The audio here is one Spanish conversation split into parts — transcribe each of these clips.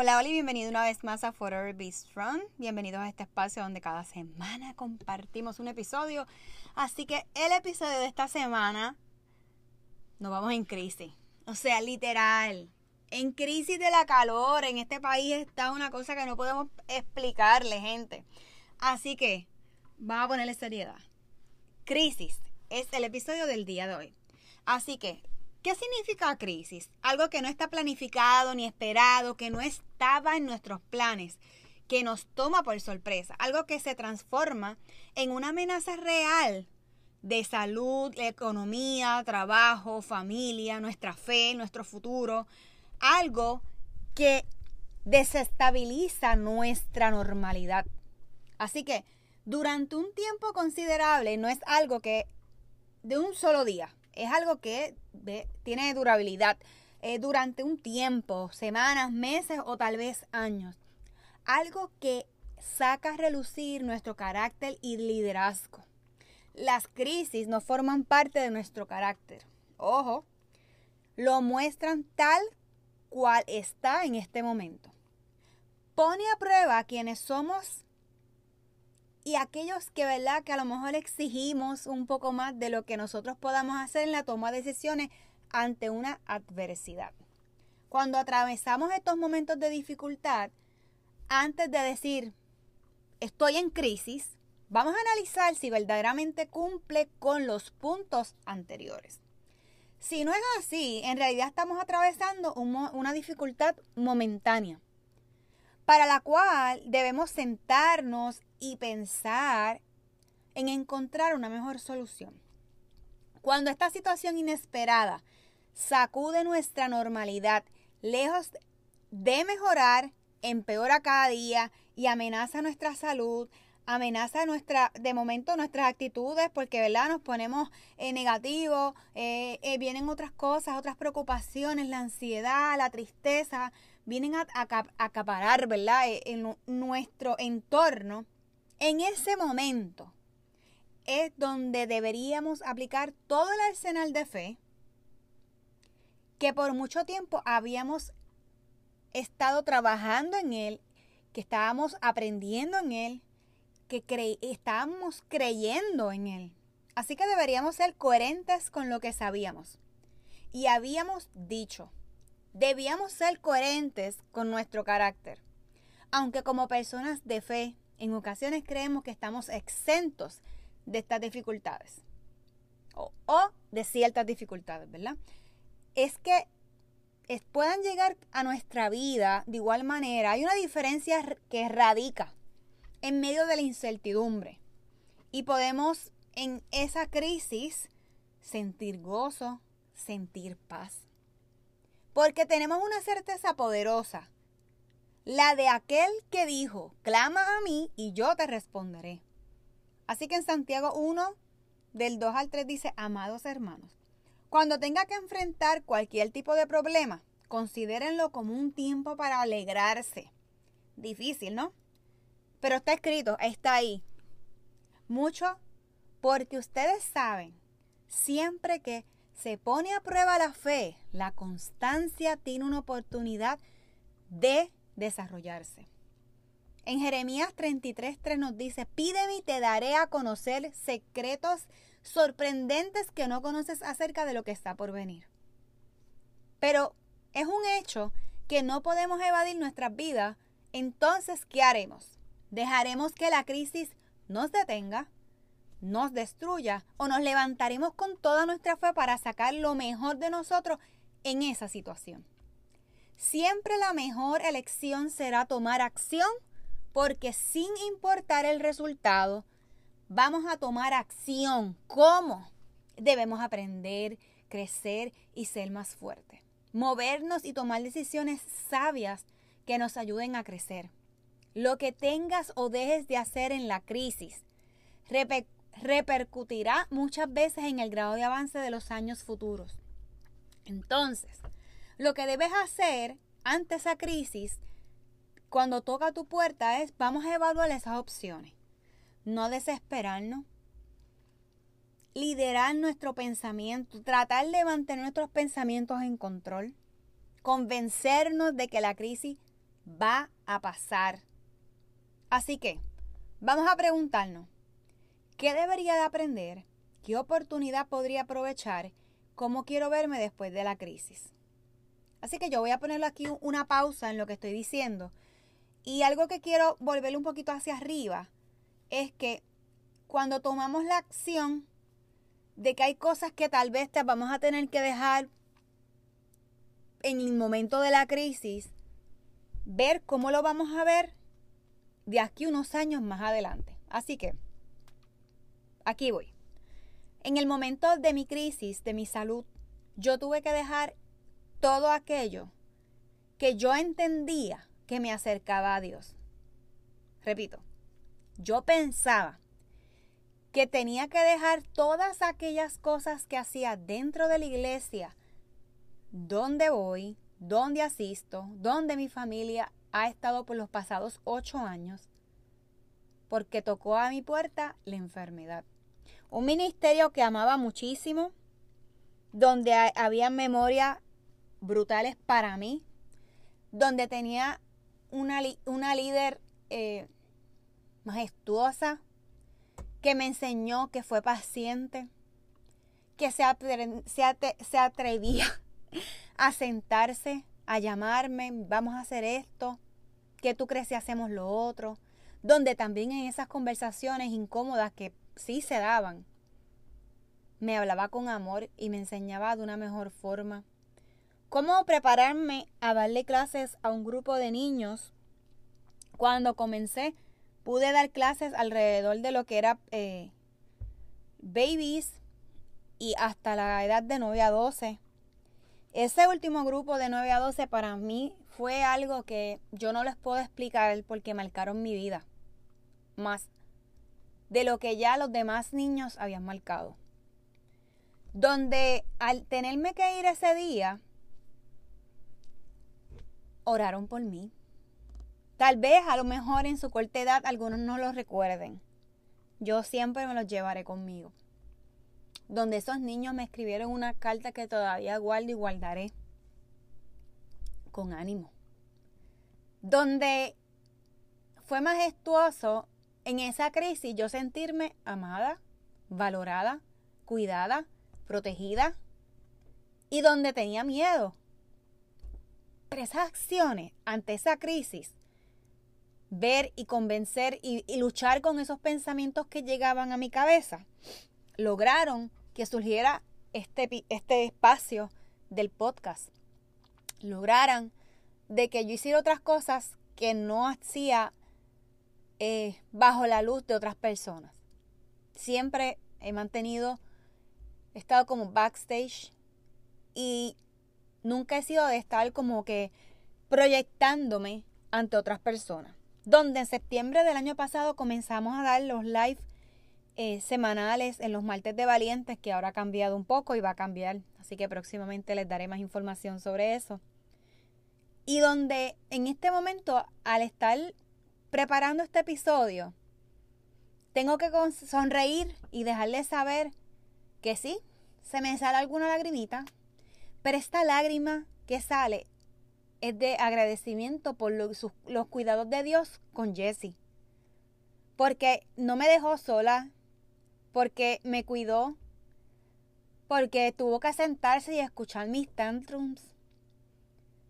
Hola, hola y bienvenido una vez más a Forever Be Strong. Bienvenidos a este espacio donde cada semana compartimos un episodio. Así que el episodio de esta semana nos vamos en crisis. O sea, literal. En crisis de la calor. En este país está una cosa que no podemos explicarle, gente. Así que vamos a ponerle seriedad. Crisis es el episodio del día de hoy. Así que ¿Qué significa crisis? Algo que no está planificado ni esperado, que no estaba en nuestros planes, que nos toma por sorpresa, algo que se transforma en una amenaza real de salud, economía, trabajo, familia, nuestra fe, nuestro futuro, algo que desestabiliza nuestra normalidad. Así que durante un tiempo considerable no es algo que de un solo día, es algo que tiene durabilidad eh, durante un tiempo, semanas, meses o tal vez años. Algo que saca a relucir nuestro carácter y liderazgo. Las crisis no forman parte de nuestro carácter. Ojo, lo muestran tal cual está en este momento. Pone a prueba quienes somos y aquellos que, ¿verdad? Que a lo mejor exigimos un poco más de lo que nosotros podamos hacer en la toma de decisiones ante una adversidad. Cuando atravesamos estos momentos de dificultad, antes de decir, estoy en crisis, vamos a analizar si verdaderamente cumple con los puntos anteriores. Si no es así, en realidad estamos atravesando una dificultad momentánea, para la cual debemos sentarnos y pensar en encontrar una mejor solución. Cuando esta situación inesperada sacude nuestra normalidad, lejos de mejorar, empeora cada día y amenaza nuestra salud, amenaza nuestra, de momento nuestras actitudes, porque ¿verdad? nos ponemos eh, negativos, eh, eh, vienen otras cosas, otras preocupaciones, la ansiedad, la tristeza, vienen a, acaparar ¿verdad? en nuestro entorno en ese momento es donde deberíamos aplicar todo el arsenal de fe que por mucho tiempo habíamos estado trabajando en él, que estábamos aprendiendo en él, que estábamos creyendo en él. Así que deberíamos ser coherentes con lo que sabíamos. Y habíamos dicho, debíamos ser coherentes con nuestro carácter. Aunque como personas de fe en ocasiones creemos que estamos exentos de estas dificultades o, de ciertas dificultades, ¿verdad? Es que puedan llegar a nuestra vida de igual manera. Hay una diferencia que radica en medio de la incertidumbre. Y podemos en esa crisis sentir gozo, sentir paz. Porque tenemos una certeza poderosa, la de aquel que dijo, clama a mí y yo te responderé. Así que en Santiago 1, del 2 al 3 dice, amados hermanos, cuando tenga que enfrentar cualquier tipo de problema, considérenlo como un tiempo para alegrarse. Difícil, ¿no? Pero está escrito, está ahí. Mucho porque ustedes saben, siempre que se pone a prueba la fe, la constancia tiene una oportunidad de desarrollarse. En Jeremías 33:3 nos dice, pídeme y te daré a conocer secretos sorprendentes que no conoces acerca de lo que está por venir. Pero es un hecho que no podemos evadir nuestras vidas, entonces, ¿qué haremos? ¿Dejaremos que la crisis nos detenga, nos destruya o nos levantaremos con toda nuestra fe para sacar lo mejor de nosotros en esa situación? Siempre la mejor elección será tomar acción porque sin importar el resultado, vamos a tomar acción. ¿Cómo? Debemos aprender, crecer y ser más fuertes. Movernos y tomar decisiones sabias que nos ayuden a crecer. Lo que tengas o dejes de hacer en la crisis repercutirá muchas veces en el grado de avance de los años futuros. Entonces, lo que debes hacer ante esa crisis, cuando toca tu puerta, es vamos a evaluar esas opciones. No desesperarnos. Liderar nuestro pensamiento, tratar de mantener nuestros pensamientos en control. Convencernos de que la crisis va a pasar. Así que, vamos a preguntarnos, ¿qué debería de aprender? ¿Qué oportunidad podría aprovechar? ¿Cómo quiero verme después de la crisis? Así que yo voy a ponerle aquí una pausa en lo que estoy diciendo. Y algo que quiero volverle un poquito hacia arriba es que cuando tomamos la acción de que hay cosas que tal vez te vamos a tener que dejar en el momento de la crisis, ver cómo lo vamos a ver de aquí unos años más adelante. Así que, aquí voy. En el momento de mi crisis, de mi salud, yo tuve que dejar todo aquello que yo entendía que me acercaba a Dios. Repito, yo pensaba que tenía que dejar todas aquellas cosas que hacía dentro de la iglesia, donde voy, donde asisto, donde mi familia ha estado por los pasados ocho años, porque tocó a mi puerta la enfermedad. Un ministerio que amaba muchísimo, donde había memoria brutales para mí, donde tenía una, una líder eh, majestuosa que me enseñó que fue paciente, que se, se atrevía a sentarse, a llamarme, vamos a hacer esto, que tú crees si hacemos lo otro, donde también en esas conversaciones incómodas que sí se daban, me hablaba con amor y me enseñaba de una mejor forma cómo prepararme a darle clases a un grupo de niños. Cuando comencé, pude dar clases alrededor de lo que era eh, babies y hasta la edad de 9 a 12. Ese último grupo de 9 a 12 para mí fue algo que yo no les puedo explicar porque marcaron mi vida. Más de lo que ya los demás niños habían marcado. Donde al tenerme que ir ese día, oraron por mí. Tal vez a lo mejor en su corta edad algunos no lo recuerden. Yo siempre me los llevaré conmigo. Donde esos niños me escribieron una carta que todavía guardo y guardaré. Con ánimo. Donde fue majestuoso en esa crisis yo sentirme amada, valorada, cuidada, protegida. Y donde tenía miedo, esas acciones ante esa crisis, ver y convencer y, luchar con esos pensamientos que llegaban a mi cabeza, lograron que surgiera este, este espacio del podcast. Lograran de que yo hiciera otras cosas que no hacía eh, bajo la luz de otras personas. Siempre he mantenido, he estado como backstage y nunca he sido de estar como que proyectándome ante otras personas. Donde en septiembre del año pasado comenzamos a dar los live eh, semanales en los martes de valientes, que ahora ha cambiado un poco y va a cambiar. Así que próximamente les daré más información sobre eso. Y donde en este momento, al estar preparando este episodio, tengo que sonreír y dejarles saber que sí, se me sale alguna lagrimita, pero esta lágrima que sale es de agradecimiento por los cuidados de Dios con Jessie. Porque no me dejó sola, porque me cuidó, porque tuvo que sentarse y escuchar mis tantrums,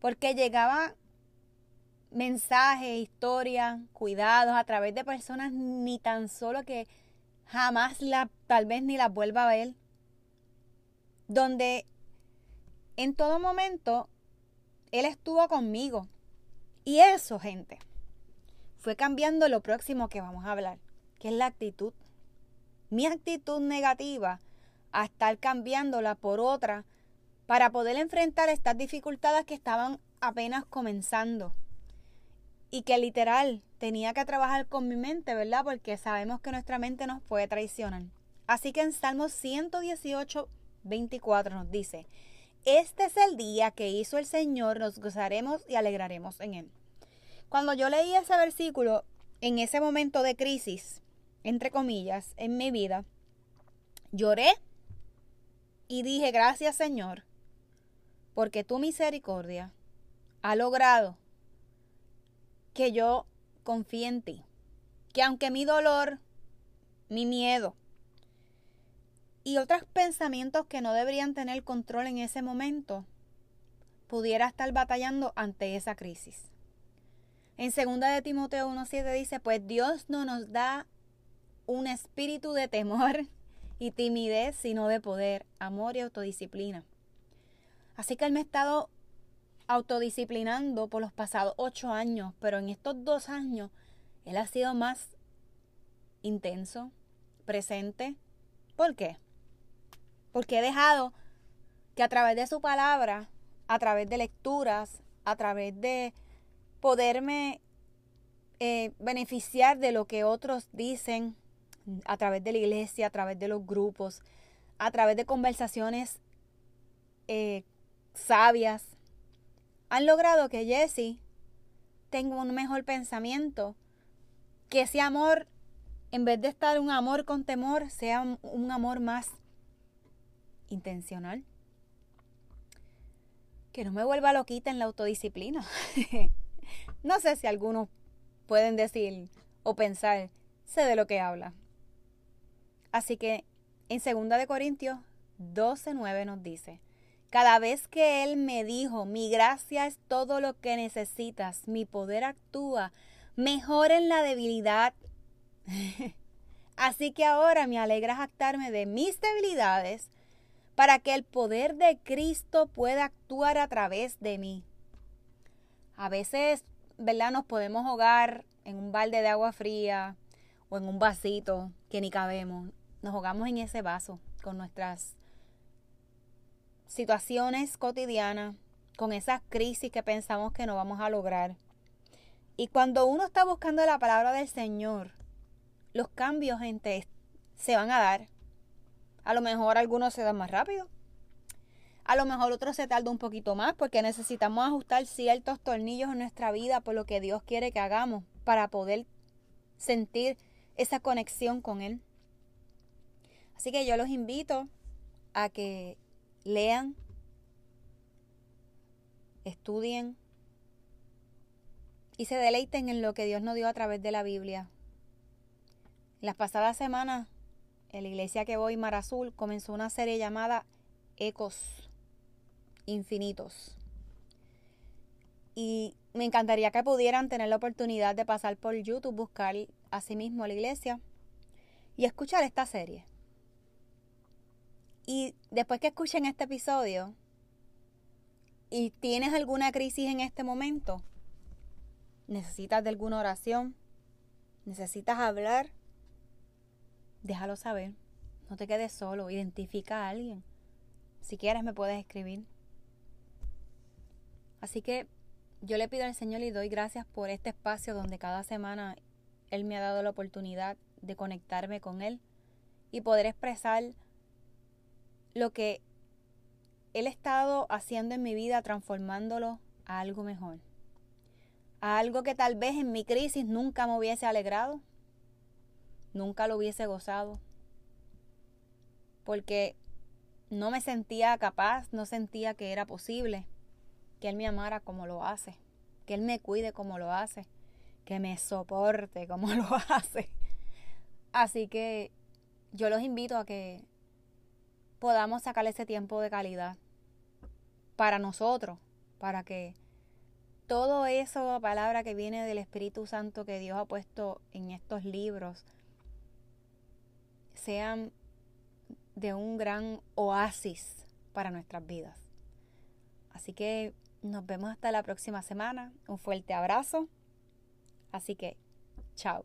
porque llegaba mensajes, historias, cuidados a través de personas ni tan solo que jamás la, tal vez ni las vuelva a ver, donde en todo momento él estuvo conmigo. Y eso, gente, fue cambiando lo próximo que vamos a hablar, que es la actitud. Mi actitud negativa a estar cambiándola por otra para poder enfrentar estas dificultades que estaban apenas comenzando. Y que literal tenía que trabajar con mi mente, ¿verdad? Porque sabemos que nuestra mente nos puede traicionar. Así que en Salmos 118, 24 nos dice, este es el día que hizo el Señor, nos gozaremos y alegraremos en él. Cuando yo leí ese versículo, en ese momento de crisis, entre comillas, en mi vida, lloré y dije, gracias Señor, porque tu misericordia ha logrado que yo confíe en ti. Que aunque mi dolor, mi miedo, y otros pensamientos que no deberían tener control en ese momento, pudiera estar batallando ante esa crisis. En 2 de Timoteo 1.7 dice, pues Dios no nos da un espíritu de temor y timidez, sino de poder, amor y autodisciplina. Así que Él me ha estado autodisciplinando por los pasados ocho años, pero en estos dos años Él ha sido más intenso, presente. ¿Por qué? Porque he dejado que a través de su palabra, a través de lecturas, a través de poderme eh, beneficiar de lo que otros dicen, a través de la iglesia, a través de los grupos, a través de conversaciones eh, sabias, han logrado que Jesse tenga un mejor pensamiento, que ese amor, en vez de estar un amor con temor, sea un amor más intencional. Que no me vuelva loquita en la autodisciplina. no sé si algunos pueden decir o pensar, sé de lo que habla. Así que en 2 de Corintios 12:9 nos dice, cada vez que él me dijo, mi gracia es todo lo que necesitas, mi poder actúa mejor en la debilidad. Así que ahora me alegra jactarme de mis debilidades para que el poder de Cristo pueda actuar a través de mí. A veces, ¿verdad? Nos podemos ahogar en un balde de agua fría o en un vasito que ni cabemos. Nos ahogamos en ese vaso con nuestras situaciones cotidianas, con esas crisis que pensamos que no vamos a lograr. Y cuando uno está buscando la palabra del Señor, los cambios, se van a dar. A lo mejor algunos se dan más rápido. A lo mejor otros se tarda un poquito más porque necesitamos ajustar ciertos tornillos en nuestra vida por lo que Dios quiere que hagamos para poder sentir esa conexión con Él. Así que yo los invito a que lean, estudien y se deleiten en lo que Dios nos dio a través de la Biblia. Las pasadas semanas en la iglesia que voy, Mar Azul, comenzó una serie llamada Ecos Infinitos. Y me encantaría que pudieran tener la oportunidad de pasar por YouTube, buscar a sí mismo la iglesia y escuchar esta serie. Y después que escuchen este episodio y tienes alguna crisis en este momento, necesitas de alguna oración, necesitas hablar, déjalo saber. No te quedes solo, identifica a alguien. Si quieres me puedes escribir. Así que yo le pido al Señor y doy gracias por este espacio donde cada semana Él me ha dado la oportunidad de conectarme con Él y poder expresar lo que Él ha estado haciendo en mi vida, transformándolo a algo mejor. A algo que tal vez en mi crisis nunca me hubiese alegrado, nunca lo hubiese gozado, porque no me sentía capaz, no sentía que era posible que Él me amara como lo hace, que Él me cuide como lo hace, que me soporte como lo hace. Así que yo los invito a que podamos sacar ese tiempo de calidad para nosotros, para que todo eso, palabra que viene del Espíritu Santo que Dios ha puesto en estos libros, sean de un gran oasis para nuestras vidas. Así que nos vemos hasta la próxima semana. Un fuerte abrazo. Así que, chao.